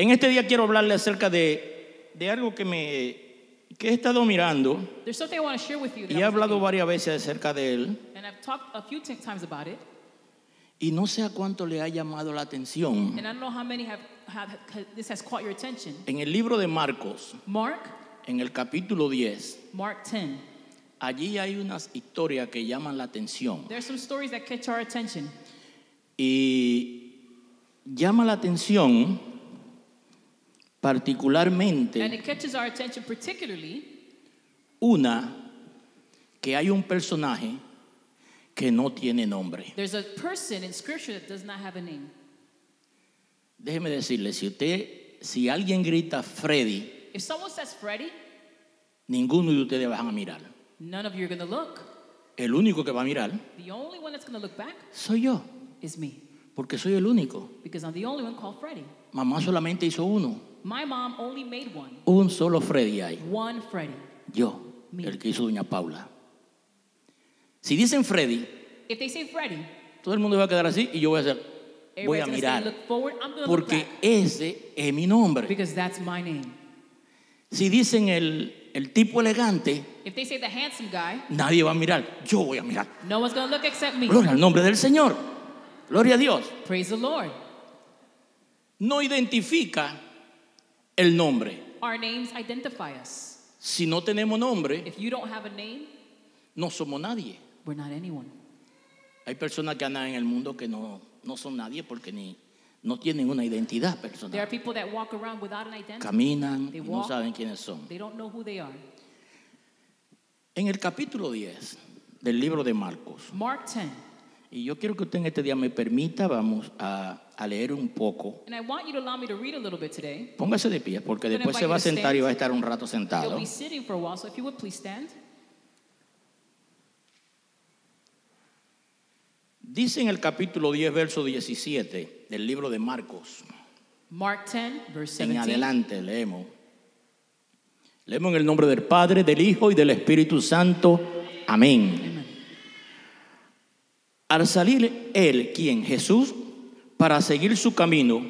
En este día quiero hablarle acerca de, de algo que, me, que he estado mirando y he hablado varias veces acerca de él it, y no sé a cuánto le ha llamado la atención. have, have. En el libro de Marcos, Mark, en el capítulo 10, Mark 10. allí hay unas historias que llaman la atención. There are some stories that catch our attention, Y llama la atención particularmente it catches our attention particularly una que hay un personaje que no tiene nombre. there's a person in Scripture that does not have a name. Déjeme decirle, si usted, si alguien grita Freddy, If someone says Freddie, ninguno de ustedes van a mirar. none of you are look. El único que va a mirar The only one that's going to look back soy yo, is me, porque soy el único. because I'm the only one. Mamá solamente hizo uno. My mom only made one, Un solo Freddy hay. one Freddie. Yo, Mi. el que hizo doña Paula. Si dicen Freddy, If they say Freddie, todo el mundo va a quedar así y yo voy a hacer, voy a say mirar, forward. Porque ese es mi nombre. because that's my name. Si dicen el, el tipo elegante, If they say the handsome guy, nadie va a mirar, yo voy a mirar. no one's to look except me. Gloria al nombre del Señor. Gloria a Dios. Praise the Lord. No identifica el nombre. Our names identify us. Si no tenemos nombre, If you don't have a name, no somos nadie. we're not anyone. Hay personas que andan en el mundo que no, no son nadie porque ni, no tienen una identidad There are personal. people that walk around without an identity. Caminan They y no walk. saben quiénes son. They don't know who they are. En el capítulo 10 del libro de Marcos, Mark 10. Y yo quiero que usted en este día me permita, vamos a, a leer un poco. And I want you to allow me to read a little bit today. Póngase de pie, porque después se va a sentar y va a estar un rato sentado. while, so. Dice en el capítulo 10, verso 17 del libro de Marcos, Mark 10, verse en 17. adelante leemos. Leemos en el nombre del Padre, del Hijo y del Espíritu Santo. Amén. Al salir él, quien Jesús, para seguir su camino,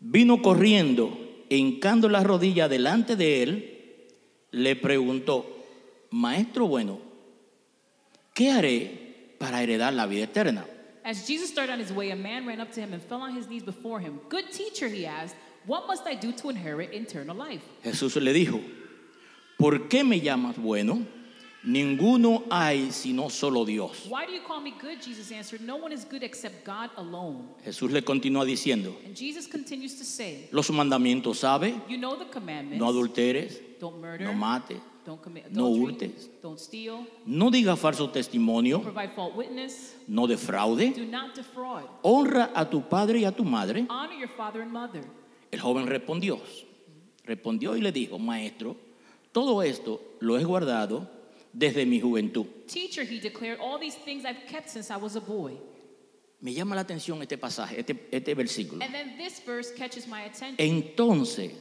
vino corriendo, hincando la rodilla delante de él, le preguntó, Maestro bueno, ¿qué haré para heredar la vida eterna? As Jesus started on his way, a man ran up to him and fell on his knees before him. Good teacher, he asked, what must I do to inherit eternal life? Jesús le dijo, ¿por qué me llamas bueno? Ninguno hay sino solo Dios. Why do you call me good? Jesus answered, No one is good except God alone. Jesús le continúa diciendo, And Jesus continues to say, los mandamientos sabe, You know the commandments. no adulteres, don't murder. no mates, Don't commit no adultery. hurtes. Don't steal. no diga falso testimonio, Provide false witness. no defraude, Do not defraud. honra a tu padre y a tu madre. Honor your father and mother. El joven respondió, respondió y le dijo, maestro, todo esto lo he guardado desde mi juventud. Teacher, he declared, all these things I've kept since I was a boy. Me llama la atención este pasaje, este, este versículo. And then this verse catches my attention. Entonces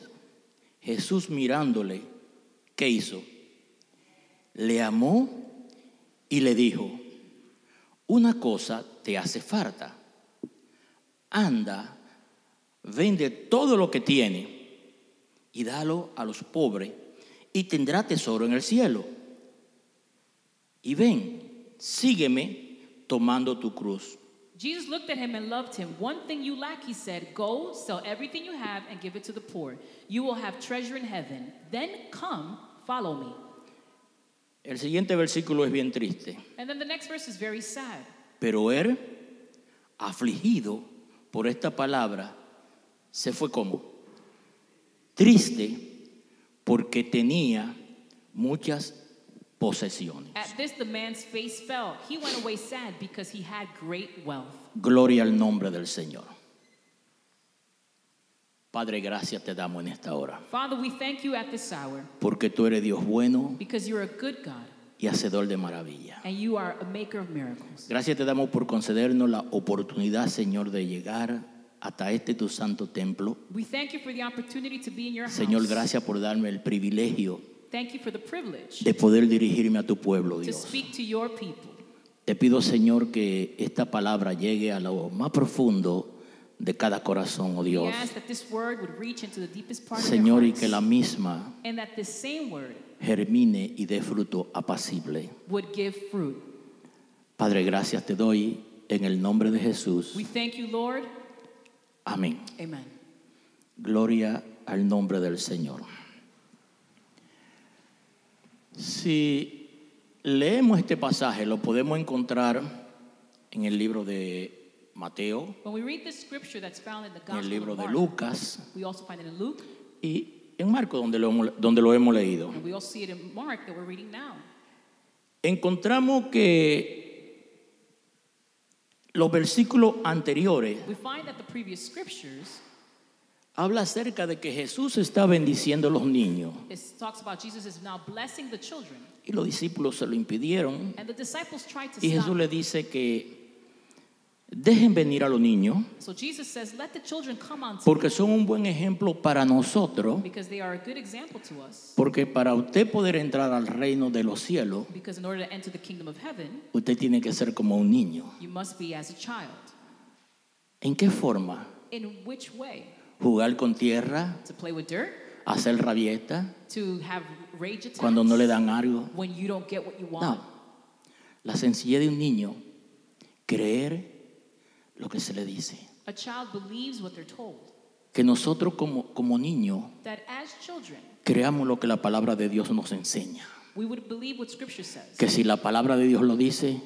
Jesús mirándole, ¿qué hizo? Le amó y le dijo, una cosa te hace falta. Anda, vende todo lo que tiene y dalo a los pobres y tendrá tesoro en el cielo. Y ven, sígueme tomando tu cruz. Jesus looked at him and loved him. One thing you lack, he said, go, sell everything you have and give it to the poor. You will have treasure in heaven. Then come, follow me. El siguiente versículo es bien triste. And then the next verse is very sad. Pero él, afligido por esta palabra, se fue como triste porque tenía muchas posesiones. At this, the man's face fell. He went away sad because he had great wealth. Gloria al nombre del Señor. Padre, gracias te damos en esta hora, Father, we thank you at this hour porque tú eres Dios bueno because you're a good God y hacedor de maravilla. and you are a maker of miracles. Gracias te damos por concedernos la oportunidad, Señor, de llegar hasta este tu santo templo. We thank you for the opportunity to be in your Señor, house. gracias por darme el privilegio Thank you for the privilege de poder dirigirme a tu pueblo, to Dios. speak to your people. Te pido, Señor, que esta palabra llegue a lo más profundo de cada corazón, oh We Dios. ask that this word would reach into the deepest part Señor, of y their que la hearts, misma and that this same word germine y dé fruto apacible. would give fruit. Padre, gracias te doy en el nombre de Jesús. We thank you, Lord. Amén. Amen. Gloria al nombre del Señor. Si leemos este pasaje, lo podemos encontrar en el libro de Mateo, en el libro de Lucas we also find it in Luke, y en Marcos, donde lo, hemos- donde lo hemos leído. and we also see it in Mark that we're reading now. Encontramos que los versículos anteriores We find that the previous scriptures habla acerca de que Jesús está bendiciendo a los niños it talks about Jesus is now blessing the children, y los discípulos se lo impidieron and the disciples tried to y. Jesús le dice que dejen venir a los niños So says, "Let the children come unto me, porque son un buen ejemplo para nosotros, because they are a good example to us. porque para usted poder entrar al reino de los cielos, Because in order to enter the kingdom of heaven, usted tiene que ser como un niño. you must be as a child." ¿En qué forma? Jugar con tierra, To play with dirt, hacer rabieta to have rage attacks cuando no le dan algo. when you don't get what you want. No. La sencillez de un niño, creer lo que se le dice. A child believes what they're told. Que nosotros como, como niños That as children, creamos lo que la palabra de Dios nos enseña. we would believe what Scripture says. Que si la palabra de Dios lo dice,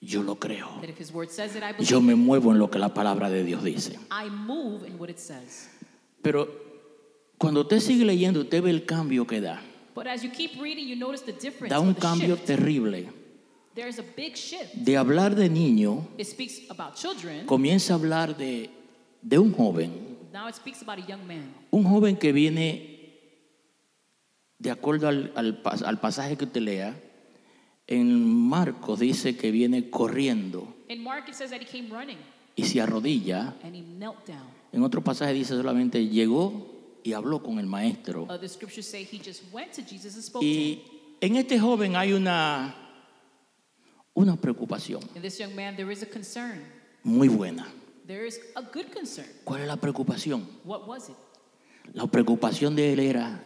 yo lo creo. Yo me muevo en lo que la palabra de Dios dice. I move in what it says. Pero cuando usted sigue leyendo, usted ve el cambio que da. But as you keep reading, you notice the difference. Da un cambio terrible. There's a big shift. De hablar de niño, It speaks about children. comienza a hablar de, de un joven. Now it speaks about a young man. Un joven que viene, de acuerdo al, al al pasaje que usted lea, en Marcos dice que viene corriendo In Mark, it says that he came running y se arrodilla. and he knelt down. En otro pasaje dice solamente llegó y habló con el maestro. Other scriptures say he just went to Jesus and spoke to him. Y en este joven hay una, una preocupación In this young man, there is a concern. muy buena. There is a good concern. ¿Cuál es la preocupación? What was it? La preocupación de él era,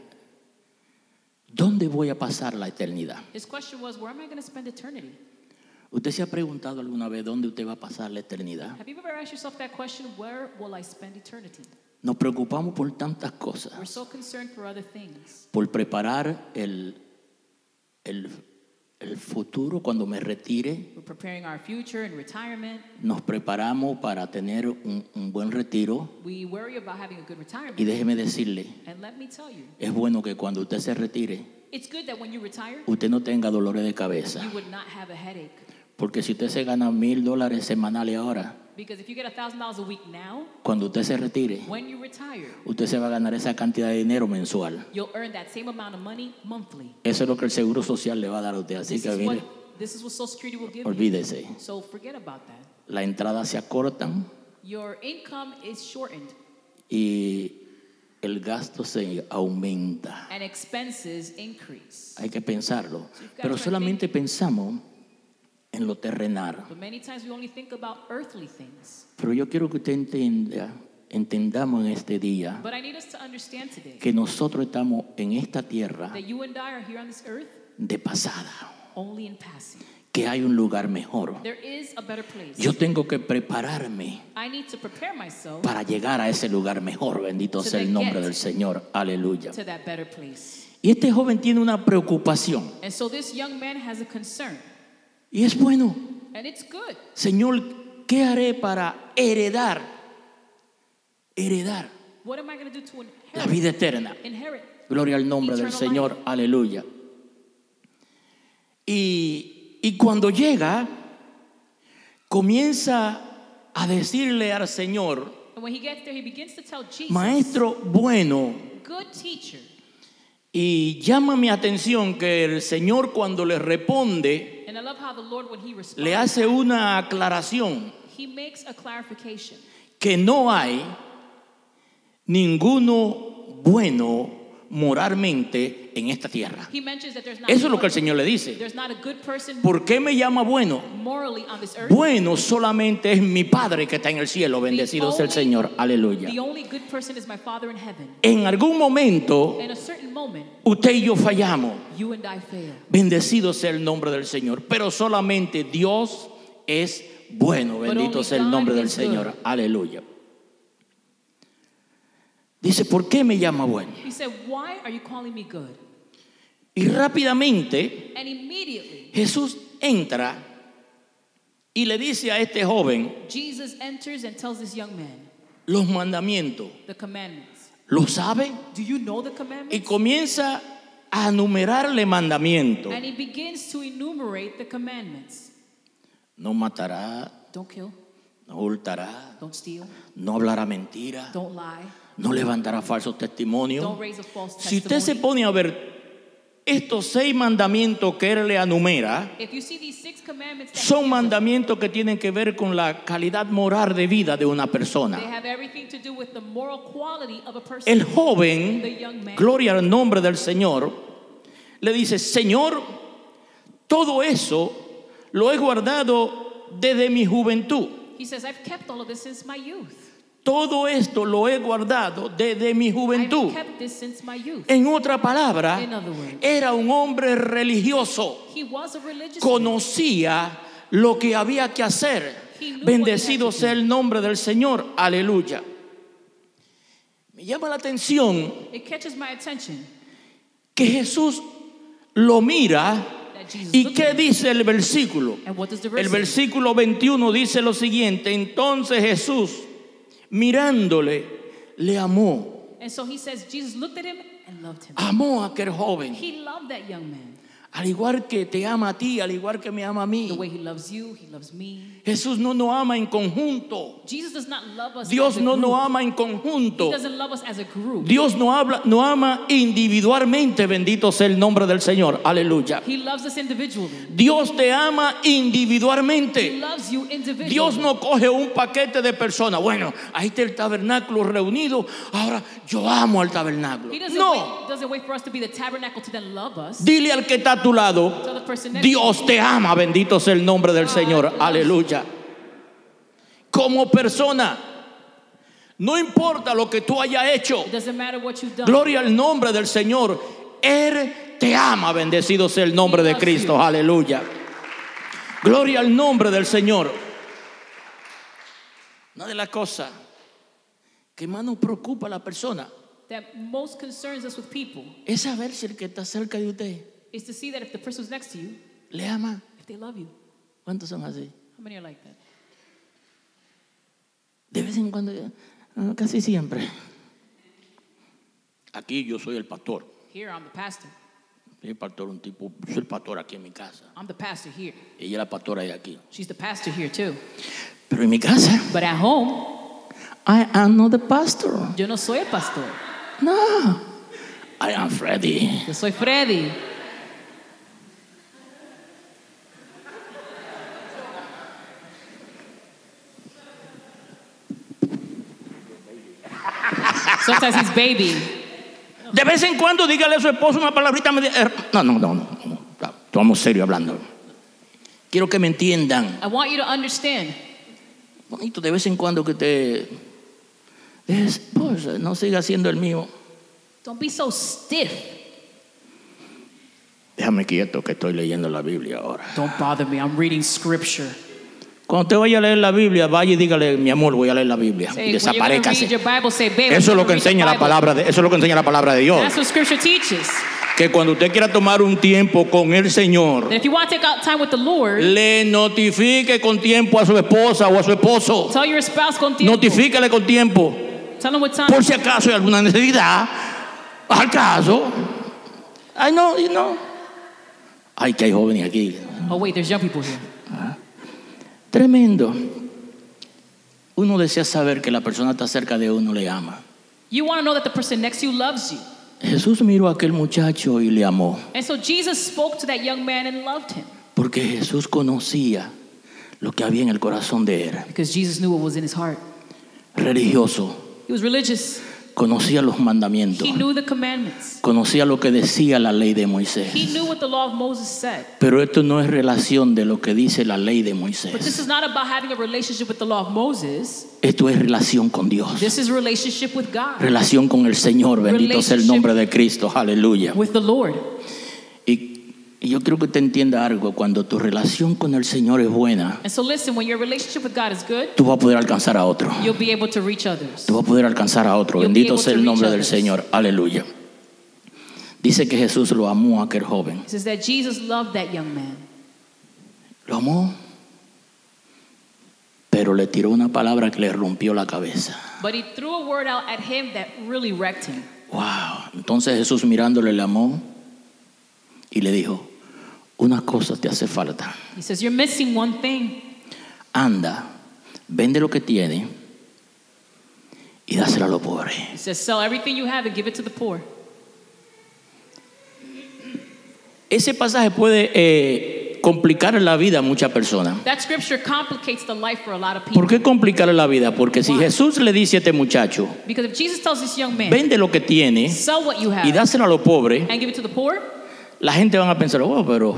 ¿dónde voy a pasar la eternidad? His question was, Where am I going to spend eternity? ¿Usted se ha preguntado alguna vez dónde usted va a pasar la eternidad? Have you ever asked yourself that question? Where will I spend eternity? Nos preocupamos por tantas We're cosas, so concerned for other things. por preparar el, el, el futuro cuando me retire. We're preparing our future retirement. Nos preparamos para tener un, un buen retiro. We worry about having a good Y retirement. déjeme decirle, And let me tell you, es bueno que cuando usted se retire, it's good that when you retire, usted no tenga dolores de cabeza. you would not have a headache. Porque si usted se gana mil dólares semanales ahora, Because if you get $1,000 a week now, cuando usted se retire, when you retire, usted se va a ganar esa cantidad de dinero mensual. you'll earn that same amount of money monthly. Eso es lo que el Seguro Social le va a dar a usted. Así This que is what, mire, this is what Social Security will give you. olvídese. So forget about that. La entrada se acortan Your income is shortened y el gasto se aumenta. and expenses increase. Hay que pensarlo. Pero solamente pensamos en lo terrenal. But many times we only think about earthly things. Pero yo quiero que usted entienda, entendamos en este día But I need us to understand today que nosotros estamos en esta tierra that you and I are here on this earth de pasada, only in passing. que hay un lugar mejor. There is a better place. Yo tengo que prepararme I need to prepare myself para llegar a ese lugar mejor. Bendito To sea el nombre del Señor. Aleluya. to that better place. Y este joven tiene una preocupación. Y es bueno. And it's good. Señor, ¿qué haré para heredar? Heredar What am I going to do to la vida eterna. Inherit. Gloria al nombre del Señor. Aleluya. Y, y cuando llega, comienza a decirle al Señor, And when he gets there, he begins to tell Jesus, Maestro bueno, good teacher. Y llama mi atención que el Señor cuando le responde, responds, le hace una aclaración, que no hay ninguno bueno moralmente en esta tierra. Eso es lo que el Señor le dice. ¿Por qué me llama bueno? Bueno solamente es mi Padre que está en el cielo. Bendecido sea el Señor. Aleluya. En algún momento usted y yo fallamos. Bendecido sea el nombre del Señor. Pero solamente Dios es bueno. Bendito sea el nombre del Señor. Aleluya. Dice, ¿por qué me llama bueno? He said, Why are you calling me good? Y rápidamente And immediately, Jesús entra y le dice a este joven Jesus enters and tells this young man los mandamientos. the commandments. ¿Lo sabe? Do you know the Y commandments? comienza a enumerarle mandamientos. And he begins to enumerate the commandments. No matará, Don't kill, no hurtará, don't steal, no hablará mentira, don't lie, no levantará falsos testimonios. Si usted se pone a ver estos seis mandamientos que él le enumera, son mandamientos que tienen que ver con la calidad moral de vida de una persona. El joven, gloria al nombre del Señor, le dice, Señor, todo eso lo he guardado desde mi juventud. he says, I've kept all of this since my youth. Todo esto lo he guardado desde mi juventud. En otra palabra, era un hombre religioso. Conocía lo que había que hacer. Bendecido sea el nombre del Señor. Aleluya. Me llama la atención It catches my attention que Jesús lo mira ¿Y qué dice el versículo? El versículo 21 dice lo siguiente, entonces Jesús mirándole le amó, And so he says, Jesus looked at him and loved him. amó a aquel joven, He loved that young man. al igual que te ama a ti, al igual que me ama a The mí. way he loves you, he loves me. Jesús no nos ama en conjunto, Jesus does not love us Dios no nos ama en conjunto. Dios no habla, no ama individualmente, bendito sea el nombre del Señor, aleluya. Dios te ama individualmente. Dios no coge un paquete de personas. Bueno, ahí está el tabernáculo reunido. Ahora yo amo al tabernáculo. No. Dile al que está a tu lado. Dios te ama. Bendito sea el nombre del Señor. Aleluya. Como persona. No importa lo que tú hayas hecho. Gloria al nombre del Señor. Él te ama. Bendecido sea el nombre de Cristo. Aleluya. Gloria al nombre del Señor. Una de las cosas que más nos preocupa a la persona That most concerns us with people es saber si el que está cerca de usted le ama. ¿Cuántos son así? How many are like that? De vez en cuando, ah, casi siempre. Aquí yo soy el pastor. Here, I'm the pastor. Soy el pastor, un tipo, soy el pastor aquí en mi casa. I'm the pastor here. Ella es la pastora de aquí. She's the pastor here too. Pero en mi casa, But at home, I am not the pastor. yo no soy el pastor. No. I am Freddy. Yo soy Freddy. Sometimes he's baby. De vez en cuando dígale a su esposo una palabrita. eh, No, no, no, no. Estamos serios hablando. Quiero que me entiendan. I want you to understand. Bonito, de vez en cuando que te... Es, pues, no siga siendo el mío. Don't be so stiff. Déjame quieto que estoy leyendo la Biblia ahora. Don't bother me. I'm reading scripture. Cuando usted vaya a leer la Biblia, vaya y dígale, mi amor, voy a leer la Biblia. Say, Bible, say, babe, Eso es lo que enseña la Bible." palabra de, eso es lo que enseña la palabra de Dios. Que cuando usted quiera tomar un tiempo con el Señor, Lord, le notifique con tiempo a su esposa o a su esposo. tell your spouse con tiempo. Notifícale con tiempo. Tell them what time. Por si acaso hay alguna necesidad, al caso. Ay, no, y no. Ay, que hay jóvenes aquí. Oh, wait, there's young people here. Tremendo. Uno desea saber que la persona está cerca de uno le ama. You want to know that the person next to you loves you. Jesús miró a aquel muchacho y le amó, And so Jesus spoke to that young man and loved him porque Jesús conocía lo que había en el corazón de él. because Jesus knew what was in his heart. Religioso, He was religious. Conocía los mandamientos, He knew the commandments. conocía lo que decía la ley de Moisés. He knew what the law of Moses said. Pero esto no es relación de lo que dice la ley de But this Moisés. is not about having a relationship with the law of Moses. Esto es relación con Dios. This is relationship with God, Relación con el Señor. Bendito sea el nombre de Cristo. Aleluya. Y, yo creo que te entienda algo. Cuando tu relación con el Señor es buena, And so listen, when your relationship with God is good, tú vas a poder alcanzar a otro. you'll be able to reach others. Tú vas a poder alcanzar a otro. You'll be Bendito sea el nombre reach del others. Señor. Aleluya. Dice que Jesús lo amó a aquel joven. That Jesus loved that young man. Lo amó. Pero le tiró una palabra que le rompió la cabeza. But he threw a word out at him that really wrecked him. Wow. Entonces Jesús mirándole le amó y le dijo, una cosa te hace falta. He says, You're missing one thing. Anda, vende lo que tiene y dáselo a los pobres. He says, Sell everything you have and give it to the poor. Ese pasaje puede eh, complicar la vida a muchas personas. That scripture complicates the life for a lot of people. ¿Por qué complicarle la vida? Porque si Jesús le dice a este muchacho, Because if Jesus tells this young man, vende lo que tiene Sell what you y have dáselo a los pobres, and give it to the poor, la gente van a pensar, oh, pero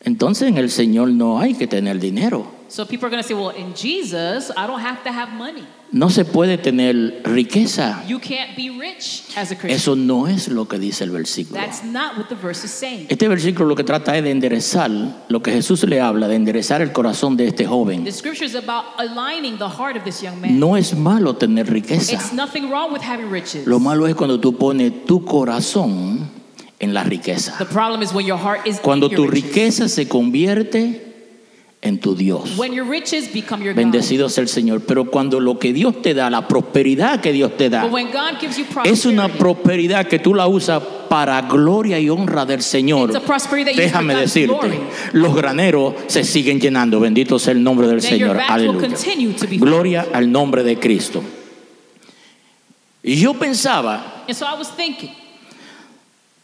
entonces en el Señor no hay que tener dinero. so people are going to say, Well, in Jesus, I don't have to have money. No se puede tener riqueza. You can't be rich as a Christian. Eso no es lo que dice el versículo. That's not what the verse is saying. Este versículo lo que trata es de enderezar lo que Jesús le habla, de enderezar el corazón de este joven. The scripture is about aligning the heart of this young man. No es malo tener riqueza. It's nothing wrong with having riches. Lo malo es cuando tú pones tu corazón en la riqueza. The problem is when your heart is Cuando in tu your riches. riqueza se convierte en tu Dios. When your riches become your God. Bendecido sea el Señor. Pero cuando lo que Dios te da, la prosperidad que Dios te da, es una prosperidad que tú la usas para gloria y honra del Señor. Déjame decirte, glory. los graneros se siguen llenando. Bendito sea el nombre del Then Señor. Aleluya. Gloria al nombre de Cristo. Y yo pensaba And so I was thinking,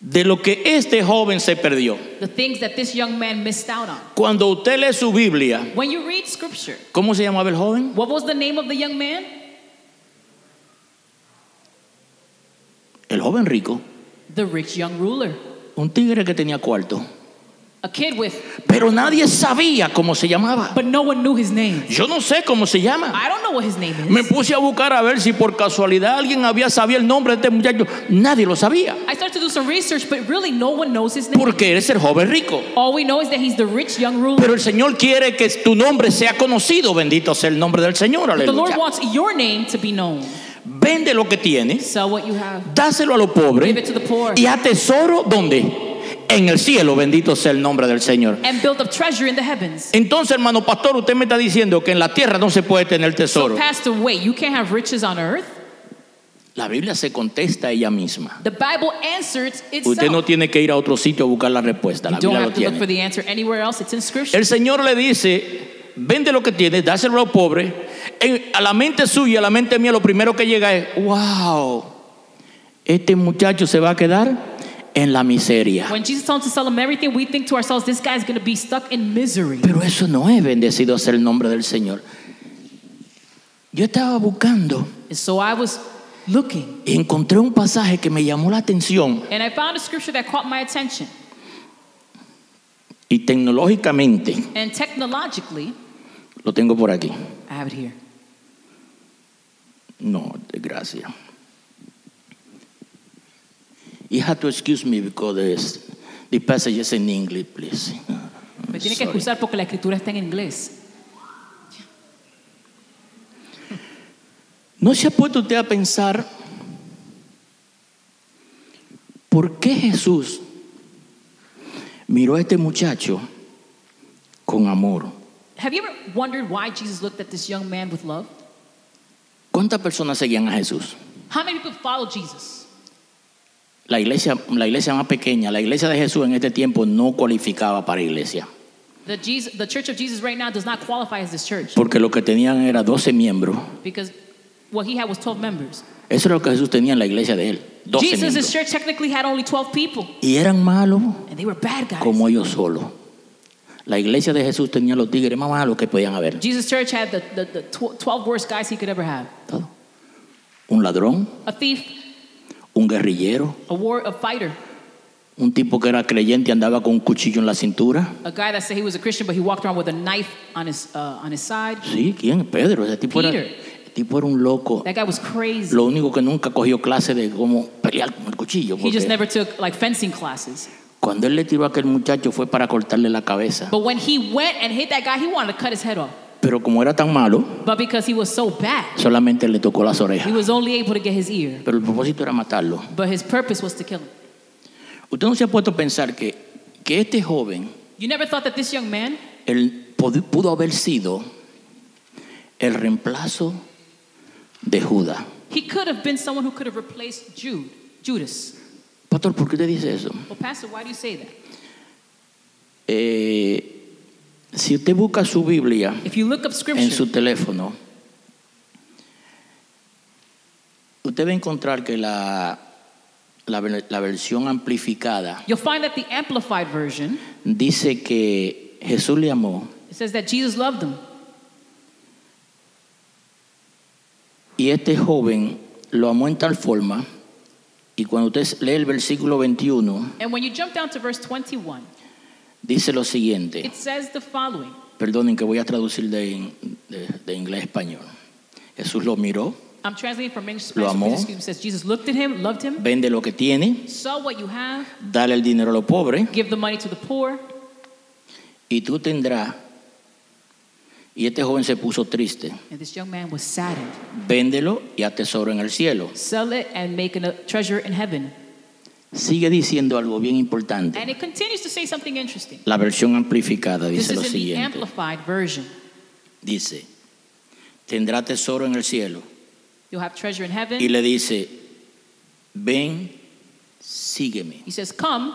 de lo que este joven se perdió. the things that this young man missed out on. Cuando usted lee su Biblia, When you read scripture, ¿cómo se llamaba el joven? what was the name of the young man? El joven rico, The rich young ruler. un tigre que tenía cuarto. A kid with, Pero nadie sabía cómo se llamaba. but no one knew his name. Yo no sé cómo se llama. I don't know what his name Me is. puse a buscar a ver si por casualidad alguien había sabido el nombre de este muchacho. Nadie lo sabía. I started to do some research, but really no one knows his name. Porque eres el joven rico. All we know is that he's the rich young ruler. Pero el Señor quiere que tu nombre sea conocido. Bendito sea el nombre del Señor. But the Lord Aleluya. wants your name to be known. Vende lo que tienes, Sell what you have. dáselo a los pobres Give it to the poor. y atesoro ¿dónde? En el cielo. Bendito sea el nombre del Señor. And build up treasure in the heavens. Entonces, hermano pastor, usted me está diciendo que en la tierra no se puede tener tesoro. Pastor, wait, you can't have riches on earth? La Biblia se contesta a ella misma. The Bible answers itself. Usted no tiene que ir a otro sitio a buscar la respuesta. La you don't Biblia lo have to look tiene. for the answer anywhere else. It's in scripture. El Señor le dice, vende lo que tienes, dáselo a los pobres. A la mente suya, a la mente mía, lo primero que llega es, wow, este muchacho se va a quedar en la miseria. When Jesus told us to sell him everything, we think to ourselves, this guy's going to be stuck in misery. Pero eso no es bendecido sea el nombre del Señor. Yo estaba buscando And so I was looking, y encontré un pasaje que me llamó la atención and I found a scripture that caught my attention. y tecnológicamente And technologically, lo tengo por aquí. I have it here. No, desgracia. You have to excuse me because the passage is in English, please. Me tiene que Sorry. excusar porque la escritura está en inglés. ¿No se ha puesto usted a pensar por qué Jesús miró a este muchacho con amor? Have you ever wondered why Jesus looked at this young man with love? ¿Cuántas personas seguían a Jesús? How many people follow Jesus? La iglesia, la iglesia más pequeña, la iglesia de Jesús en este tiempo no cualificaba para iglesia, The, Jesus, the church of Jesus right now does not qualify as this church porque lo que tenían era 12 miembros. because what he had was 12 members. Eso era lo que Jesús tenía en la iglesia de él, 12 Jesus' miembros. church technically had only 12 people, Y eran malos and they were bad guys. como ellos solos. La iglesia de Jesús tenía los tigres más malos que podían haber. Jesus' church had the, the, the tw- 12 worst guys he could ever have. Todo. un ladrón, a thief, un guerrillero, a war, a fighter, un tipo que era creyente y andaba con un cuchillo en la cintura. a guy that said he was a Christian, but he walked around with a knife on his uh, on his side. Sí, ¿quién? Pedro. Ese tipo, era, Peter. el tipo era un loco. That guy was crazy. Lo único que nunca cogió clase de cómo pelear con el cuchillo. He just never took like fencing classes. cuando él le tiró a aquel muchacho fue para cortarle la cabeza. But when he went and hit that guy, he wanted to cut his head off. Pero como era tan malo, But because he was so bad, solamente le tocó las he orejas. was only able to get his ear. Pero el propósito era matarlo. But his purpose was to kill him. Usted no se ha puesto a pensar que, que este joven You never thought that this young man él pod- pudo haber sido el reemplazo de Judas. he could have been someone who could have replaced Jude, Judas. Pastor, ¿por qué usted dice eso? Well, Pastor, why do you say that? Eh, si usted busca su Biblia If you look up en scripture, su teléfono, usted va a encontrar que la, la, la versión amplificada you'll find that the amplified version dice que Jesús le amó it says that Jesus loved him. y este joven lo amó en tal forma, y cuando usted lee el versículo 21, And when you jump down to verse 21, dice lo siguiente. it says the following. Perdonen que voy a traducir de, de- de inglés a español. Jesús lo miró, I'm translating from English Lo amó. It says Jesus looked at him, loved him, vende lo que tiene, saw what you have, dale el dinero a los pobres give the money to the poor, y tú tendrás. Y este joven se puso triste. and this young man was saddened. Véndelo y atesoro en el cielo. Sell it and make a treasure in heaven. Sigue diciendo algo bien importante. And it continues to say something interesting. La versión amplificada This dice lo is in the siguiente. amplified version. Dice, tendrá tesoro en el cielo. You'll have treasure in heaven. Y le dice, ven, sígueme. He says, Come,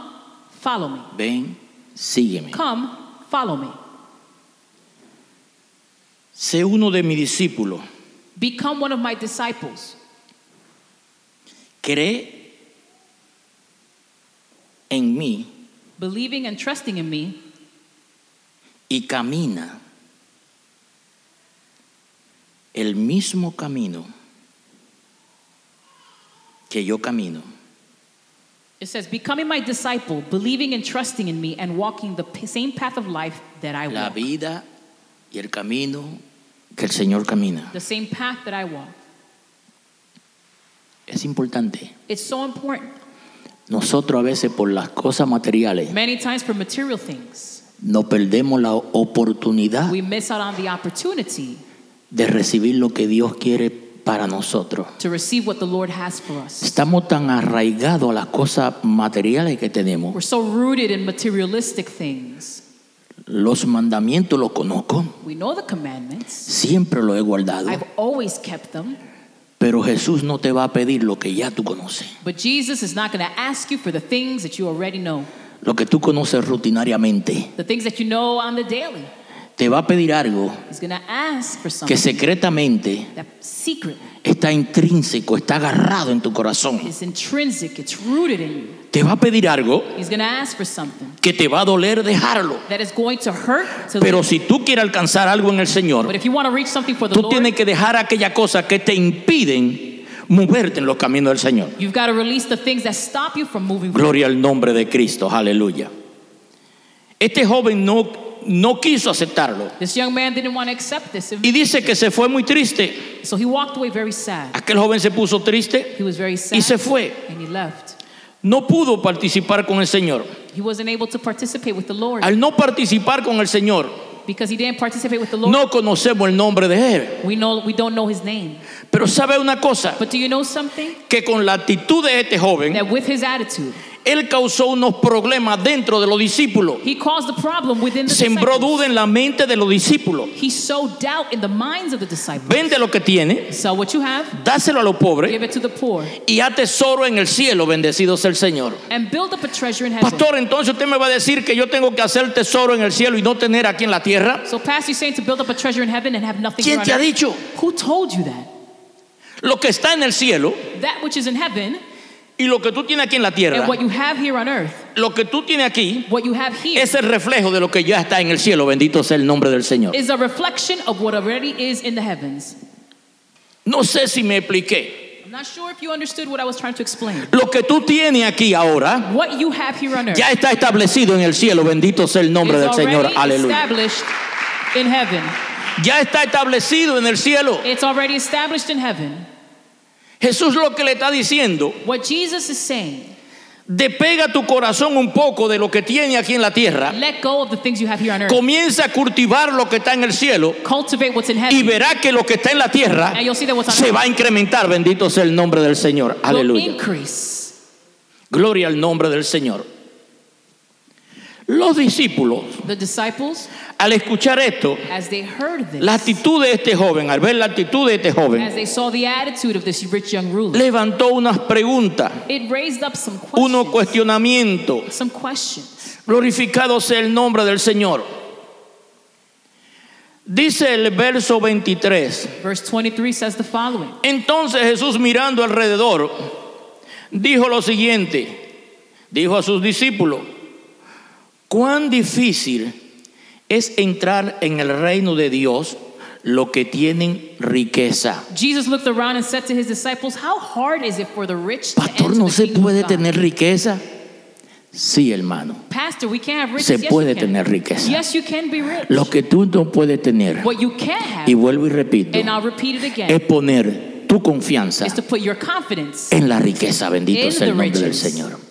follow me. Ven, sígueme. Come, follow me. Sé uno de mis discípulos. Become one of my disciples. Cree en mí Believing and trusting in me, y camina el mismo camino que yo camino. it says, Becoming my disciple, believing and trusting in me, and walking the same path of life that I La walk. vida y el camino que el Señor camina. The same path that I walk. Es importante. It's so important. Nosotros a veces por las cosas materiales Many times for material things, no perdemos la oportunidad we miss out on the opportunity de recibir lo que Dios quiere para nosotros. to receive what the Lord has for us. Estamos tan arraigados a las cosas materiales que tenemos. We're so rooted in materialistic things. Los mandamientos los conozco, We know the commandments. siempre los he guardado. I've always kept them. Pero Jesús no te va a pedir lo que ya tú conoces. But Jesus is not going to ask you for the things that you already know, Lo que tú conoces rutinariamente. the things that you know on the daily. Te va a pedir algo He's going to ask for que secretamente está intrínseco, está agarrado en tu corazón. Te va a pedir algo que te va a doler dejarlo. Pero si tú quieres alcanzar algo en el Señor, But if you want to reach something for the tú tienes que dejar aquella cosa que te impiden moverte en los caminos del Señor. you've got to release the things that stop you from moving forward. Gloria al nombre de Cristo, aleluya. Este joven no, no quiso aceptarlo This young man didn't want to accept this, y dice que se fue muy triste. so he walked away very sad. Aquel joven se puso triste He was very sad y se fue. and he left. No pudo participar con el Señor. He wasn't able to participate with the Lord Al no participar con el Señor, because he didn't participate with the Lord. no conocemos el nombre de Él. We know we don't know his name. Pero sabe una cosa, But do you know something? que con la actitud de este joven, That with his attitude, él causó unos problemas dentro de los discípulos. he caused a problem within the Sembró disciples. duda en la mente de los discípulos. He sowed doubt in the minds of the disciples. Vende lo que tiene, Sell what you have, dáselo a los pobres give it to the poor, y tesoro en el cielo, bendecido sea el Señor. and build up a treasure in heaven. Pastor, entonces usted me va a decir que yo tengo que hacer tesoro en el cielo y no tener aquí en la tierra. So, Pastor, you're saying to build up a treasure in heaven and have nothing ¿Quién te ha dicho? Who told you that? Lo que está en el cielo That which is in heaven y lo que tú tienes aquí en la tierra, and what you have here on earth, lo que tú tienes aquí what you have here, es el reflejo de lo que ya está en el cielo. Bendito sea el nombre del Señor. is a reflection of what already is in the heavens. No sé si me expliqué. I'm Not sure if you understood what I was trying to explain. Lo que tú tienes aquí ahora What you have here on earth ya está establecido en el cielo. Bendito sea el nombre del Señor. Aleluya. established in heaven. Ya está establecido en el cielo. It's already established in heaven. Jesús lo que le está diciendo, What Jesus is saying, despega tu corazón un poco de lo que tiene aquí en la tierra. let go of the things you have here on earth. Comienza a cultivar lo que está en el cielo Cultivate what's in y heaven. verá que lo que está en la tierra se va a incrementar. Bendito sea el nombre del Señor. Aleluya. Gloria al nombre del Señor. Los discípulos, The disciples, al escuchar esto, as they heard this, la actitud de este joven, al ver la actitud de este as joven, they saw the attitude of this rich young ruler, levantó unas preguntas, it raised up some unos cuestionamientos. Some questions. Glorificado sea el nombre del Señor. Dice el verso 23. Verse 23 says the following Entonces Jesús mirando alrededor, dijo lo siguiente, dijo a sus discípulos, cuán difícil es entrar en el reino de Dios lo que tienen riqueza. Jesus looked around and said to his disciples, How hard is it for the rich to Pastor, ¿no the se puede tener riqueza? Sí, hermano. Pastor, we can't have riches. Se yes, puede you can. tener riqueza. Yes, you can be rich. Lo que tú no puedes tener, What you can have, y vuelvo y repito, and I'll repeat it again, es poner tu confianza is to put your confidence en la riqueza. Bendito sea el nombre del. Señor.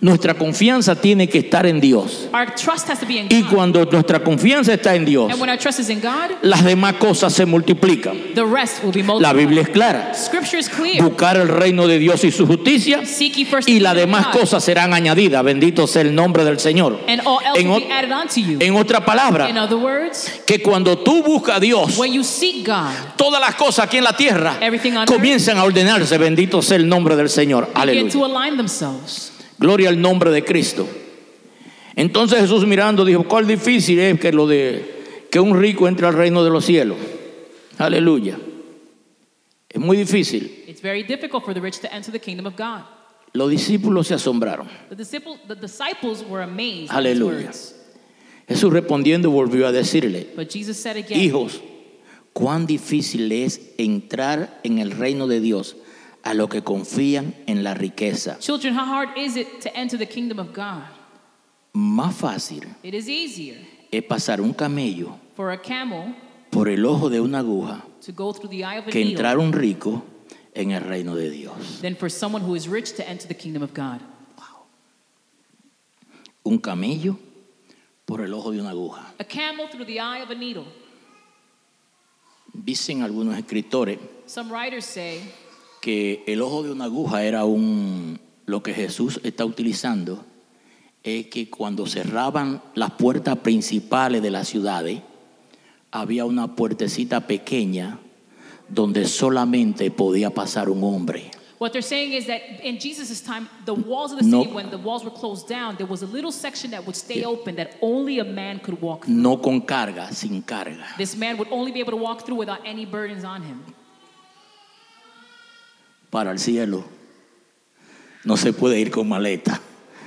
Nuestra confianza tiene que estar en Dios. Our trust has to be in Y God. cuando nuestra confianza está en Dios, And when our trust is in God, las demás cosas se multiplican. the rest will be La multiplied. Biblia es clara. Scripture is clear. Buscar el reino de Dios y su justicia Seek ye first y the las kingdom of demás God, cosas serán añadidas. Bendito sea el nombre del Señor. and all else En, will be added unto you. en otra palabra, In other words, que cuando tú buscas a Dios, when you seek God, todas las cosas aquí en la tierra Everything on comienzan a ordenarse. Bendito sea el nombre del Señor. begin Aleluya. to align themselves. Gloria al nombre de Cristo. Entonces Jesús mirando dijo, cuál difícil es que lo de que un rico entre al reino de los cielos. Aleluya. Es muy difícil. It's very difficult for the rich to enter the kingdom of God. Los discípulos se asombraron. The disciples, the disciples were amazed Aleluya. Jesús respondiendo volvió a decirle, But Jesus said again, hijos, cuán difícil es entrar en el reino de Dios a los que confían en la riqueza. Children, how hard is it to enter the kingdom of God? Más fácil It is easier es pasar un camello for a camel por el ojo de una aguja to go through the eye of a que needle entrar un rico en el reino de Dios. than for someone who is rich to enter the kingdom of God. Un camello por el ojo de una aguja. A camel through the eye of a needle. Dicen algunos escritores Some writers say que el ojo de una aguja era un lo que Jesús está utilizando es que cuando cerraban las puertas principales de las ciudades había una puertecita pequeña donde solamente podía pasar un hombre. What they're saying is that in Jesus' time, the walls of the No. city, when the walls were closed down, there was a little section that would stay open that only a man could walk through. No con carga, sin carga. This man would only be able to walk through without any burdens on him. Para el cielo no se puede ir con maleta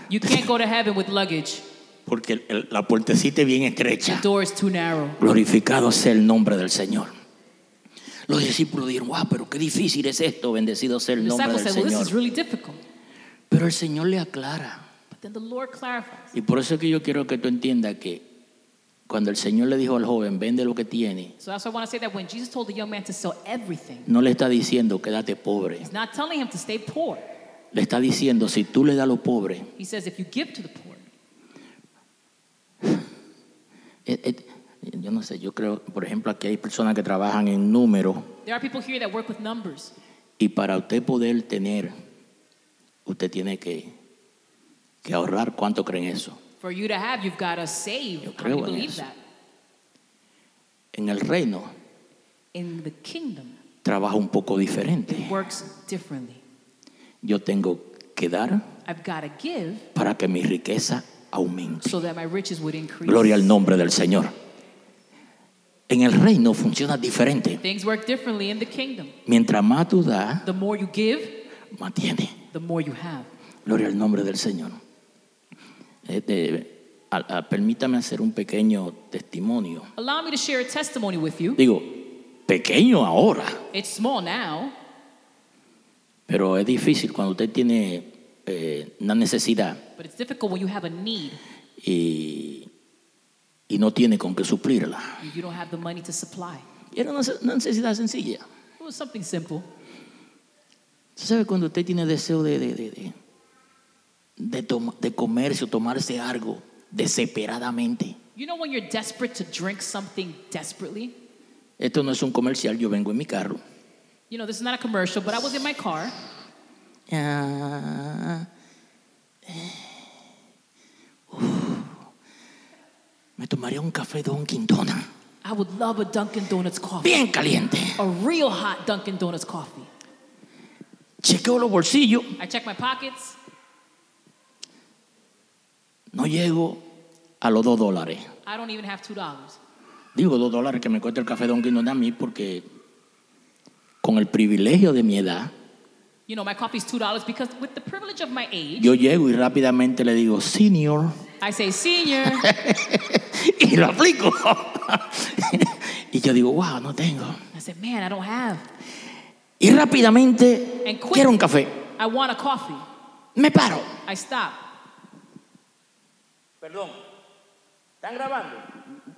You can't go to heaven with luggage. porque el- el- la puertecita es bien The estrecha. door is too narrow. Glorificado sea el nombre del Señor. Los discípulos dijeron, wow, pero qué difícil es esto, bendecido sea el The nombre del said, Well, Señor. really difficult. Pero el Señor le aclara. But then the Lord clarifies. Y por eso es que yo quiero que tú entiendas que cuando el Señor le dijo al joven, vende lo que tiene, So that's why I want to say that when Jesus told the young man to sell everything, no le está diciendo quédate pobre. he's not telling him to stay poor. Le está diciendo, si tú le das a los pobres, He says, if you give to the poor, eh, eh, yo no sé, yo creo, por ejemplo, aquí hay personas que trabajan en números there are people here that work with numbers. y para usted poder tener, usted tiene que, que ahorrar. ¿Cuánto creen eso? For you to have, you've got to save. Yo creo en believe eso. that? En el reino In the kingdom, trabaja un poco diferente. it works differently. Yo tengo que dar I've got to give para que mi riqueza aumente. so that my riches would increase. Gloria al nombre del Señor. En el reino funciona diferente. Things work differently in the kingdom. Mientras más tú das, The more you give, más tienes. the more you have. Gloria al nombre del Señor. A- a- permítame hacer un pequeño testimonio. Allow me to share a testimony with you. Digo, pequeño ahora, It's small now, Pero es difícil cuando usted tiene eh, una necesidad But it's difficult when you have a need y, y no tiene con qué suplirla. you don't have the money to supply. Y era una, una necesidad sencilla. It was something simple. ¿Usted sabe cuando usted tiene deseo de, de, de, de, de de comercio, tomarse algo desesperadamente? You know when you're desperate to drink something desperately? Esto no es un comercial, yo vengo en mi carro. You know, this is not a commercial, but I was in my car. Uf. me tomaría un café Dunkin' Donut, I would love a Dunkin' Donuts coffee. bien caliente. A real hot Dunkin' Donuts coffee. Chequeo los bolsillos, I check my pockets. No llego a los dos dólares. I don't even have $2. Digo dos dólares que me cuesta el café Dunkin' Donut a mí porque con el privilegio de mi edad, You know, my coffee's $2 because with the privilege of my age, yo llego y rápidamente le digo, senior, I say, Senior, y lo aplico. y yo digo, wow, no tengo. I said, Man, I don't have. Y rápidamente And quick. quiero un café. I want a coffee. Me paro. I stop. Perdón. ¿Están grabando?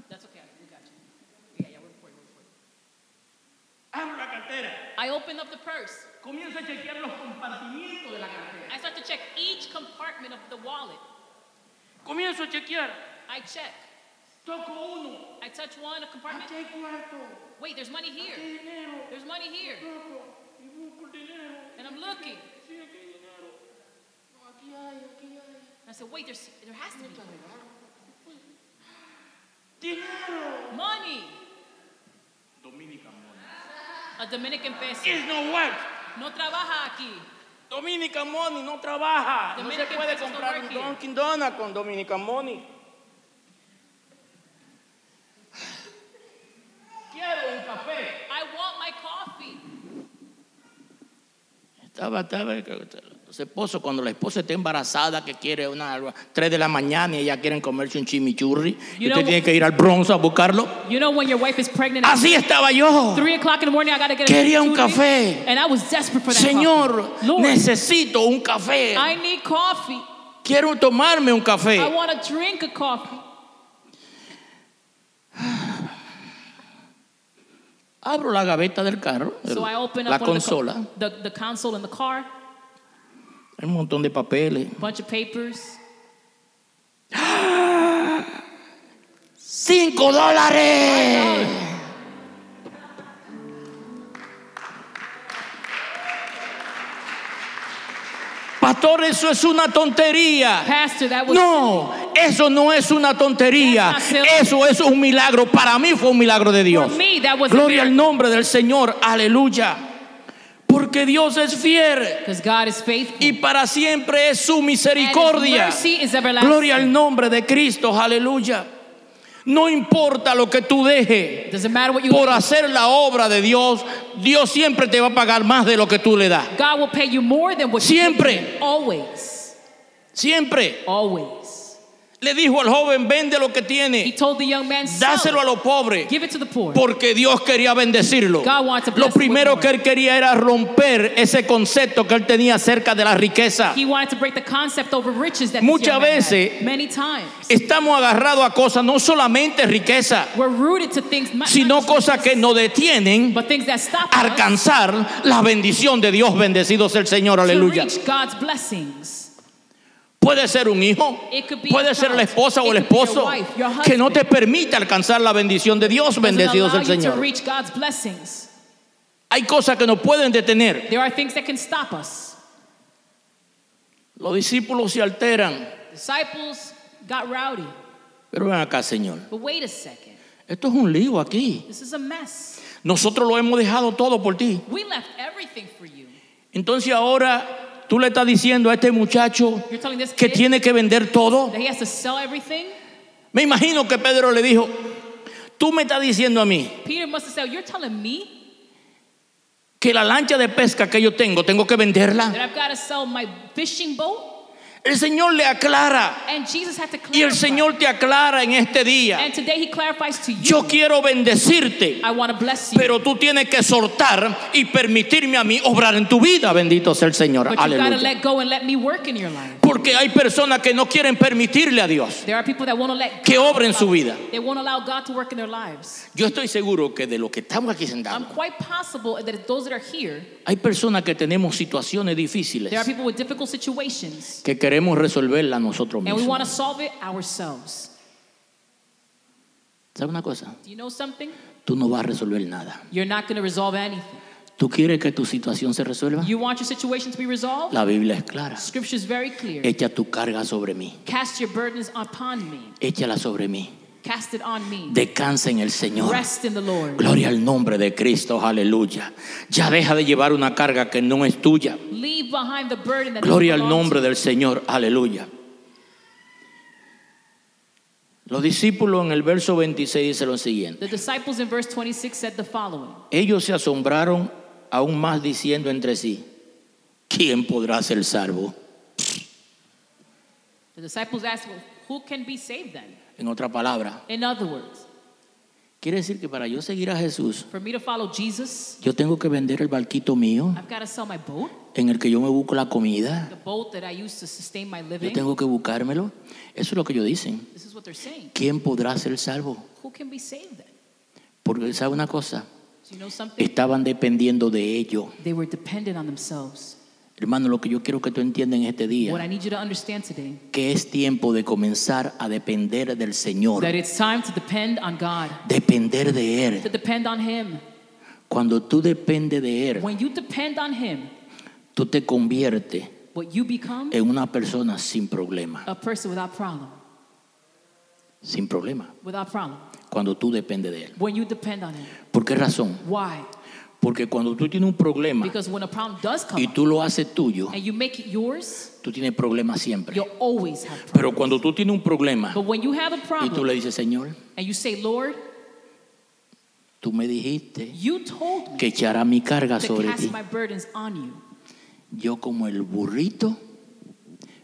That's okay. We got you. Yeah, yeah, we're recording, we're recording. Abro la cartera. I open up the purse. Comienzo a chequear los compartimientos de la cartera. I start to check each compartment of the wallet. Comienzo a chequear. I check. Toco uno. I touch one, a compartment. Aquí hay cuarto. Wait, there's money here. Aquí hay dinero. There's money here. Toco y busco el dinero. And I'm looking. Sí, aquí hay dinero. No, aquí hay, aquí hay. And I said, wait, there's, there has to be Dinero. money. Dominican money. A Dominican peso. It's no work. No trabaja aquí. Dominican money no trabaja. No se Dominican puede comprar don't un. Dunkin' Donut con Dominican money. Quiero un café. I want my coffee. Estaba, estaba, los esposos, cuando la esposa está embarazada, que quiere una, 3 de la mañana y ella quieren comerse un chimichurri, y You usted know- tiene que ir al Bronx a buscarlo. You know when your wife is pregnant Así estaba yo. 3 o'clock in the morning, I gotta get Quería un café. And I was desperate for that Señor. Lord, necesito un café. I need coffee. Quiero tomarme un café. I want to drink a coffee. Abro la gaveta del carro, So I open la the, consola, co- the, the console in the car, un montón de papeles. bunch of papers. ¡Cinco dólares! Pastor, eso es una tontería. Pastor, that was No, eso no es una tontería. Eso es un milagro. Para mí fue un milagro de Dios. me. Gloria al nombre del Señor. Aleluya. Porque Dios es fiel. Because God is. Y para siempre es su misericordia. Gloria al nombre de Cristo. Aleluya. No importa lo que tú dejes por hacer la obra de Dios, Dios siempre te va a pagar más de lo que tú le das. Siempre. Always. Siempre. Always. Le dijo al joven, vende lo que He tiene, told the young man, dáselo a los pobres, give it to the poor. porque Dios quería bendecirlo. God wants to bless Lo primero que él quería era romper ese concepto que él tenía acerca de la riqueza. He wanted to break the concept over riches that this Muchas veces-. Estamos agarrados a cosas, no solamente riqueza, We're rooted to things, not, sino cosas que nos detienen but things that stop a us alcanzar la bendición de Dios. Bendecido sea el Señor, aleluya. Puede ser un hijo, puede ser la esposa o el esposo que no te permite alcanzar la bendición de Dios. Doesn't Bendecido sea allow el Señor. Hay cosas que nos pueden detener. There are things that can stop us. Los discípulos se alteran. Disciples got rowdy. Pero ven acá, Señor. But wait a second. Esto es un lío aquí. This is a mess. Nosotros lo hemos dejado todo por ti. We left everything for you. Entonces ahora tú le estás diciendo a este muchacho que tiene que vender todo. Me imagino que Pedro le dijo, tú me estás diciendo a mí Peter must have said, You're telling me que la lancha de pesca que yo tengo, tengo que venderla. El Señor le aclara And Jesus had to clarify. y el Señor te aclara en este día. and today he clarifies to you. Yo quiero bendecirte, I want to bless you. pero tú tienes que soltar y permitirme a mí obrar en tu vida. Bendito sea el Señor. Aleluya. let go and let me work in your life. Porque hay personas que no quieren permitirle a Dios There are people that won't let que obre en su vida. They won't allow God to work in their lives. Yo estoy seguro que de lo que estamos aquí sentados, quite possible that those that are here, hay personas que tenemos situaciones difíciles there are people with difficult situations, que queremos resolverlas nosotros and we want to mismos. solve it ourselves. ¿Sabes una cosa? Do you know something? Tú no vas a resolver nada. You're not going to resolve anything. ¿Tú quieres que tu situación se resuelva? You want your situation to be resolved? La Biblia es clara. Scripture is very clear. Echa tu carga sobre mí. Cast your burdens upon me. Échala sobre mí. Cast it on me. Descansa en el Señor. Rest in the Lord. Gloria al nombre de Cristo, aleluya. Ya deja de llevar una carga que no es tuya. Leave behind the burden that Gloria al nombre del Señor, aleluya. Los discípulos en el verso 26 dicen lo siguiente. The disciples in verse 26 said the following Ellos se asombraron aún más diciendo entre sí, ¿quién podrá ser salvo? The disciples asked, well, Who can be saved then? En otra palabra, In other words, quiere decir que para yo seguir a Jesús, for me to follow Jesus, yo tengo que vender el barquito mío I've got to sell my boat, en el que yo me busco la comida. the boat that I use to sustain my Yo living. tengo que buscármelo. Eso es lo que ellos dicen. This is what they're saying. ¿Quién podrá ser salvo? Who can be saved then? Porque sabe una cosa, you know something? estaban dependiendo de ello. They were dependent on themselves. Hermano, lo que yo quiero que tú entiendas en este What día, I need you to understand today que es tiempo de comenzar a depender del Señor, that it's time to depend on God, depender de to Él. depend on Him. Cuando tú dependes de Él, When you depend on Him, tú te conviertes what you become en una persona sin problema, a person without problem, sin problema. without problem. Cuando tú dependes de Él. When you depend on Him, ¿Por qué razón? why? Porque cuando tú tienes un problema Because when a problem does come y tú lo haces tuyo, and you make it yours, tú tienes problemas siempre. you'll always have problems. Pero cuando tú tienes un problema But when you have a y tú problem le dices, Señor, and you say, Lord, tú me dijiste you told me que echará mi carga to sobre ti. my burdens on you, Yo como el burrito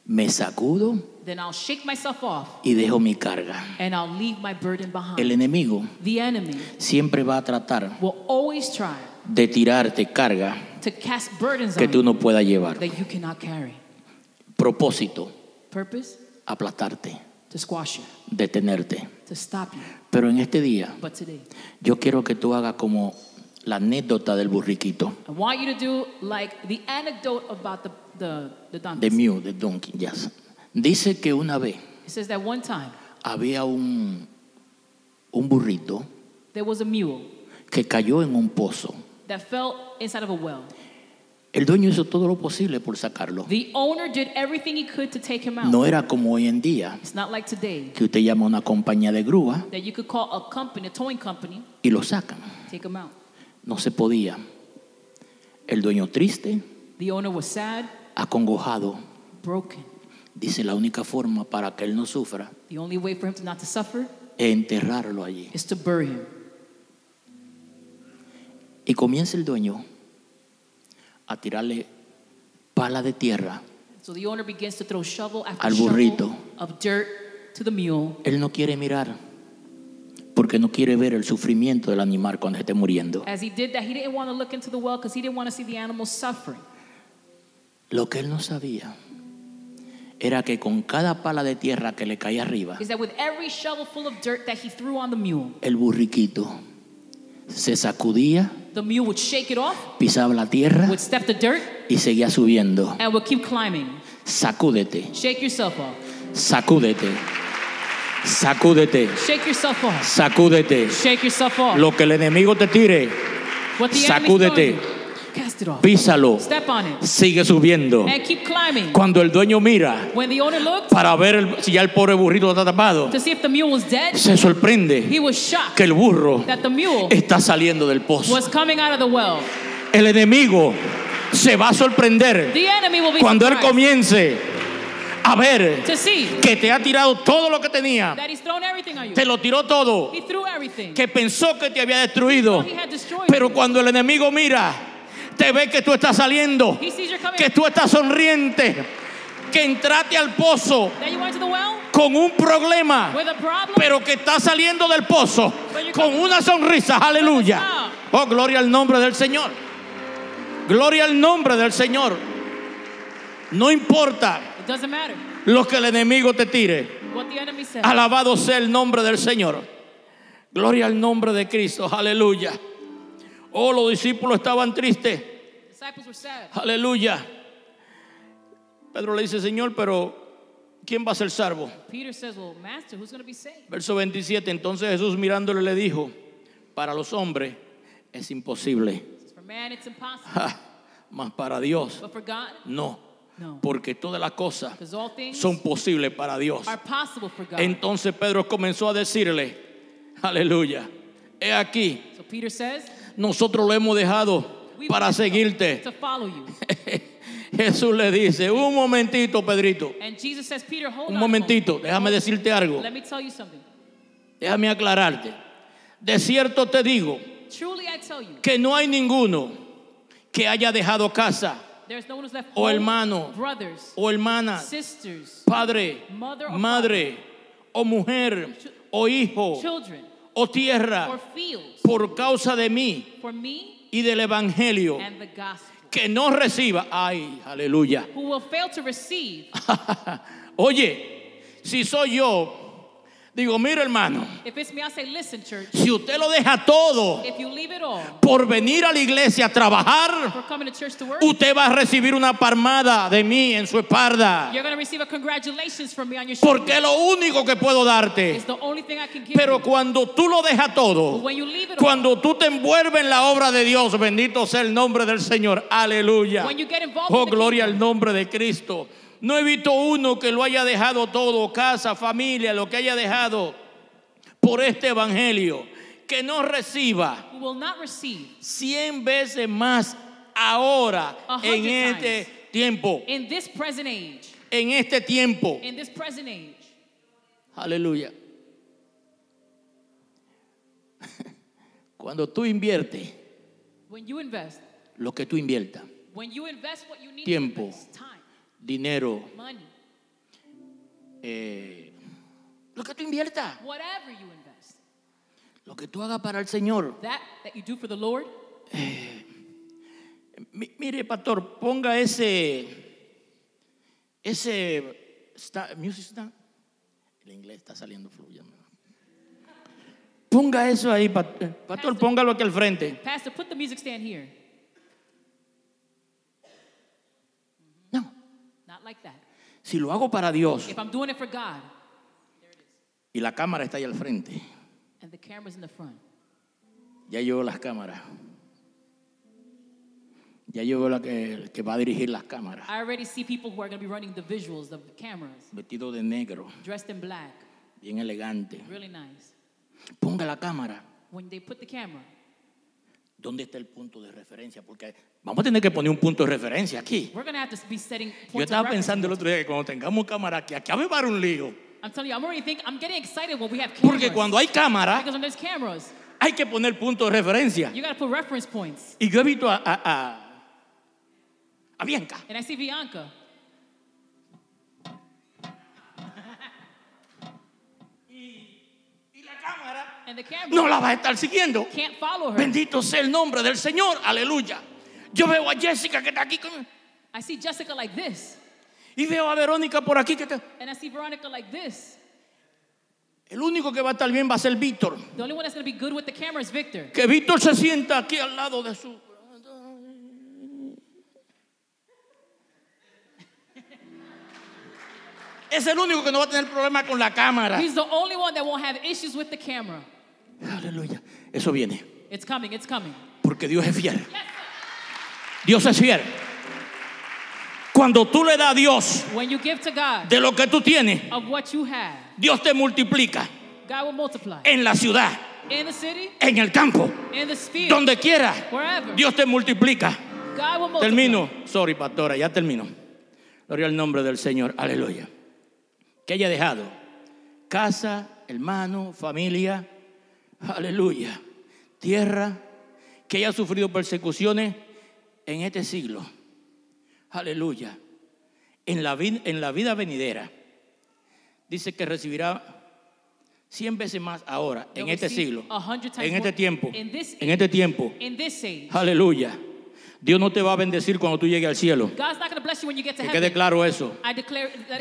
me sacudo then I'll shake myself off y dejo mi carga. and I'll leave my burden El behind. enemigo The enemy siempre va a tratar will always try de tirarte carga to cast burdens que tú no puedas llevar. that you cannot carry. Propósito, Purpose? aplastarte, To squash you, detenerte. to stop you. Pero en este día But today, yo quiero que tú hagas como la anécdota del burriquito, I want you to do like the anecdote about the, the, the donkey. de Mew, de Donkey Jazz. Dice que una vez It says that one time había un, un burrito there was a mule que cayó en un pozo. That fell inside of a well. El dueño hizo todo lo posible por sacarlo. The owner did everything he could to take him out. No era como hoy en día, It's not like today que usted llama a una compañía de grúa that you could call a company, a towing company, y lo sacan. take him out. No se podía. El dueño triste, The owner was sad, acongojado. broken. Dice la única forma para que él no sufra The only way for him to not to suffer es enterrarlo allí. is to bury him. Y comienza el dueño a tirarle pala de tierra. So the owner begins to throw shovel after Al shovel burrito. of dirt to the mule Él no quiere mirar porque no quiere ver el sufrimiento del animal cuando esté muriendo. As he did that, he didn't want to look into the well because he didn't want to see the animals suffering. Lo que él no sabía era que con cada pala de tierra que le caía arriba, Is that with every shovel full of dirt that he threw on the mule, el burriquito se sacudía, the mule would shake it off, pisaba la tierra would step the dirt, y seguía subiendo. and would keep climbing. Sacúdete, Shake yourself off. sacúdete, sacúdete, Shake yourself off. sacúdete. Shake yourself off. Lo que el enemigo te tire, what the sacúdete. Písalo, Step on it sigue subiendo. and keep climbing. Cuando el dueño mira When the owner looked para ver el- si ya el pobre burrito está tapado, to see if the mule was dead, se sorprende he was shocked que el burro that the mule está saliendo del pozo. was coming out of the well. El enemigo se va a sorprender The enemy will be cuando él comience a ver to see que te ha tirado todo lo que tenía, te lo tiró todo, que pensó que te había destruido, pero cuando el enemigo mira, te ve que tú estás saliendo, que tú estás sonriente, que entraste al pozo con un problema, pero que estás saliendo del pozo con una sonrisa. Aleluya. Oh, gloria al nombre del Señor. Gloria al nombre del Señor. No importa lo que el enemigo te tire. Alabado sea el nombre del Señor. Gloria al nombre de Cristo. Aleluya. Oh, los discípulos estaban tristes. Disciples were sad. Aleluya. Pedro le dice, Señor, pero ¿quién va a ser salvo? Peter says, Well, Master, who's going to be saved? Verso 27. Entonces Jesús mirándole le dijo, para los hombres es imposible. Says, For man, it's impossible, Ja, mas para Dios but for God, no. Porque todas las cosas Because all things son posibles para Dios. are possible for God. Entonces Pedro comenzó a decirle, aleluya, he aquí, so Peter says, nosotros lo hemos dejado para seguirte. Jesús le dice, un momentito, Pedrito, says, un momentito, déjame decirte algo, Let me tell you something. déjame aclararte. De cierto te digo you, que no hay ninguno que haya dejado casa. no left o home, hermano brothers, o hermana, sisters, padre, Mother madre o mujer o hijo children, o tierra por causa de mí y del evangelio que no reciba, ay, aleluya. Who will fail to receive? Oye, si soy yo, digo, mira hermano, If it's me, say, listen, church. si usted lo deja todo all por venir a la iglesia a trabajar, to to work, usted va a recibir una palmada de mí en su espalda. Porque es lo único que puedo darte. Pero you. cuando tú lo dejas todo, all, cuando tú te envuelves en la obra de Dios, bendito sea el nombre del Señor. Aleluya. Oh, gloria al nombre de Cristo. No he visto uno que lo haya dejado todo, casa, familia, lo que haya dejado por este evangelio, que no reciba who will not receive cien veces más ahora en este tiempo, in this present age, en este tiempo. in this present age. Aleluya. Cuando tú inviertes When you invest, lo que tú inviertas, Tiempo. invest, dinero, money, eh, lo que tú inviertas, whatever you invest, lo que tú hagas para el Señor. that that you do for the Lord, Mi- mire, pastor, ponga ese, ese sta- music stand. El inglés está saliendo fluyendo. Ponga eso ahí, eh, pastor, póngalo aquí al frente. Pastor, put the music stand here. No, Not like that. si lo hago para Dios If I'm doing it for God y la cámara está ahí al frente, and the camera's in the front, ya yo veo las cámaras. Ya yo veo la que va a dirigir las cámaras, I already see people who are going to be running the visuals, the cameras, vestido de negro, dressed in black, bien elegante. really nice. Ponga la cámara. When they put the camera, ¿Dónde está el punto de referencia? Porque vamos a tener que poner un punto de referencia aquí. we're going to have to be setting Yo estaba pensando el otro día que cuando tengamos cámara aquí, aquí va a haber un lío. I'm telling you, I'm already thinking, I'm getting excited when we have cameras. Porque cuando hay cámara, hay que poner punto de referencia. you got to put reference points. Y yo he visto a, a, a- a Bianca. No la va a estar siguiendo. Bendito sea el nombre del Señor. Aleluya. Yo veo a Jessica que está aquí con- I see Jessica like this. y veo a Verónica por aquí que está. And I see Veronica like this. El único que va a estar bien va a ser Víctor. The only one that's going to be good with the camera is Victor. Que Víctor se sienta aquí al lado de su. Es el único que no va a tener problema con la cámara. He's the only one that won't have issues with the camera. Aleluya. Eso viene. It's coming, it's coming. Porque Dios es fiel. Dios es fiel. Cuando tú le das a Dios When you give to God de lo que tú tienes, of what you have, Dios te multiplica God will multiply. en la ciudad, In the city, en el campo, in the sphere, donde quiera. wherever. Dios te multiplica. God will multiply. Termino. Sorry, pastora, ya termino. Gloria al nombre del Señor. Aleluya. Que haya dejado casa, hermano, familia. Aleluya. Tierra. Que haya sufrido persecuciones en este siglo. Aleluya. en la, vi- en la vida venidera, dice que recibirá 100 veces más ahora, en este siglo, en este tiempo, en este tiempo. Aleluya. Dios no te va a bendecir cuando tú llegues al cielo. Que quede claro eso.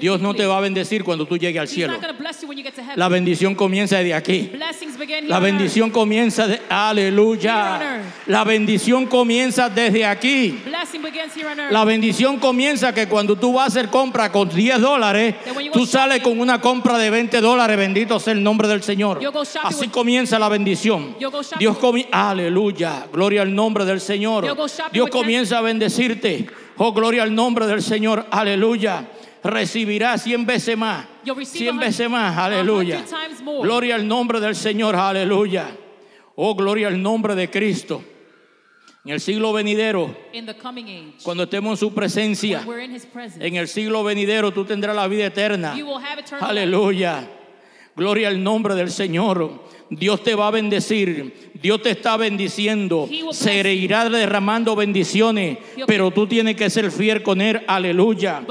Dios no te va a bendecir cuando tú llegues al cielo. La bendición comienza desde aquí. La bendición comienza de aleluya. La bendición comienza desde aquí. La bendición comienza que cuando tú vas a hacer compra con 10 dólares, tú sales con una compra de 20 dólares. Bendito sea el nombre del Señor. Así comienza la bendición. Dios comienza, aleluya, gloria al nombre del Señor. Shopping Dios comienza a bendecirte. Oh, gloria al nombre del Señor, aleluya. Recibirás 100 veces más. You'll receive 100 a veces más, aleluya. Gloria al nombre del Señor, aleluya. Oh, gloria al nombre de Cristo. En el siglo venidero, age, cuando estemos en su presencia, presence, en el siglo venidero tú tendrás la vida eterna. Aleluya. Gloria al nombre del Señor. Dios te va a bendecir. Dios te está bendiciendo. Se irá derramando bendiciones. Pero tú tienes que ser fiel con Él. Aleluya.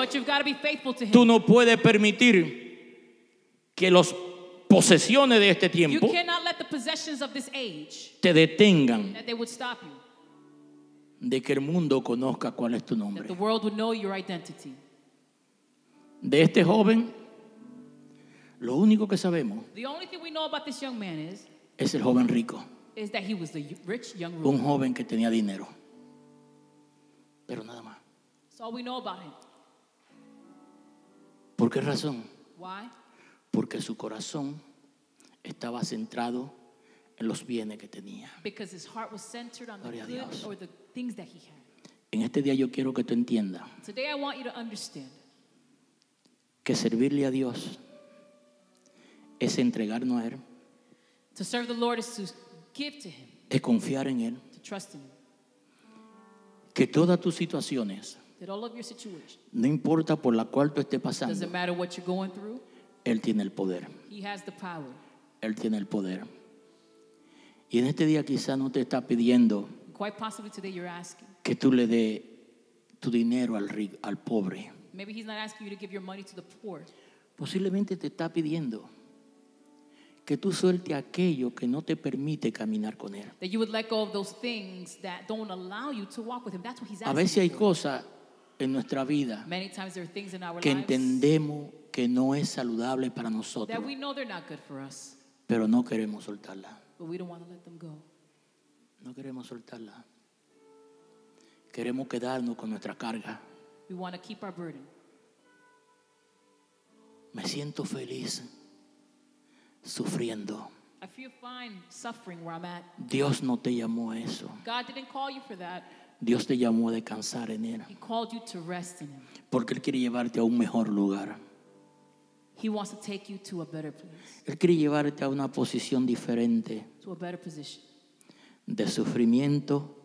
Tú no puedes permitir que las posesiones de este tiempo te detengan de que el mundo conozca cuál es tu nombre. De este joven, lo único que sabemos The only thing we know about this young man is es el joven rico. is that he was the rich young Un joven que tenía dinero. Pero nada más. That's all we know about him. ¿Por qué razón? Why? Porque su corazón estaba centrado en los bienes que tenía. Because his heart was centered on the Gloria a good Dios. or the things that he had. En este día yo quiero que tú entiendas Today I want you to understand que servirle a Dios es entregarnos a Él, to serve the Lord is to give to him, es confiar en Él, to trust in him. que todas tus situaciones, That all of your situation, no importa por la cual tú estés pasando, doesn't matter what you're going through, Él tiene el poder. he has the power. Él tiene el poder. Y en este día quizá no te está pidiendo Quite possibly today you're asking. que tú le des tu dinero al pobre. Maybe he's not asking you to give your money to the poor. Posiblemente te está pidiendo que tú suelte aquello que no te permite caminar con Él. That you would let go of those things that don't allow you to walk with him. That's what he's A veces hay cosas en nuestra vida Many times there are things in our que entendemos que no es saludable para that nosotros, we know they're not good for us, pero no queremos soltarla. but we don't want to let them go. No queremos soltarla. Queremos quedarnos con nuestra carga. We want to keep our burden. Me siento feliz sufriendo. I feel fine suffering where I'm at. Dios no te llamó a eso. God didn't call you for that. Dios te llamó a descansar en Él. He called you to rest in Him. Porque Él quiere llevarte a un mejor lugar. He wants to take you to a better place, Él quiere llevarte a una posición diferente to a better position. de sufrimiento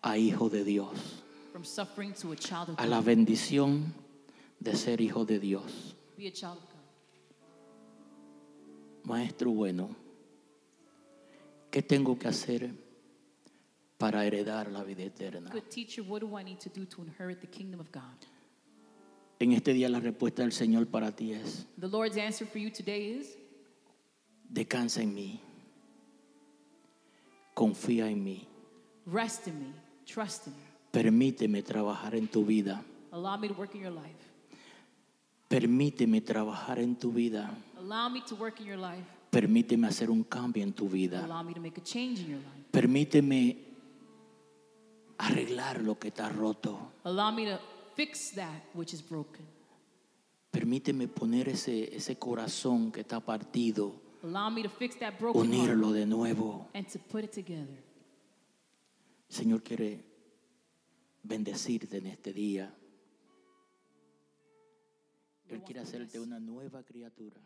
a hijo de Dios. From suffering to a child of A la bendición de ser hijo de Dios. Be a child of God. Maestro bueno, ¿qué tengo que hacer para heredar la vida eterna? Good teacher, what do I need to do to inherit the kingdom of God? En este día la respuesta del Señor para ti es, The Lord's answer for you today is descansa en mí, confía en mí, rest in me, trust in me. permíteme trabajar en tu vida, Allow me to work in your life. Permíteme trabajar en tu vida, Allow me to work in your life. permíteme hacer un cambio en tu vida, Allow me to make a change in your life. permíteme arreglar lo que está roto, Allow me to fix that which is broken. permíteme poner ese, ese corazón que está partido, Allow me to fix that broken heart unirlo de nuevo. and to put it together. El Señor quiere bendecirte en este día. Él quiere hacerte una nueva criatura.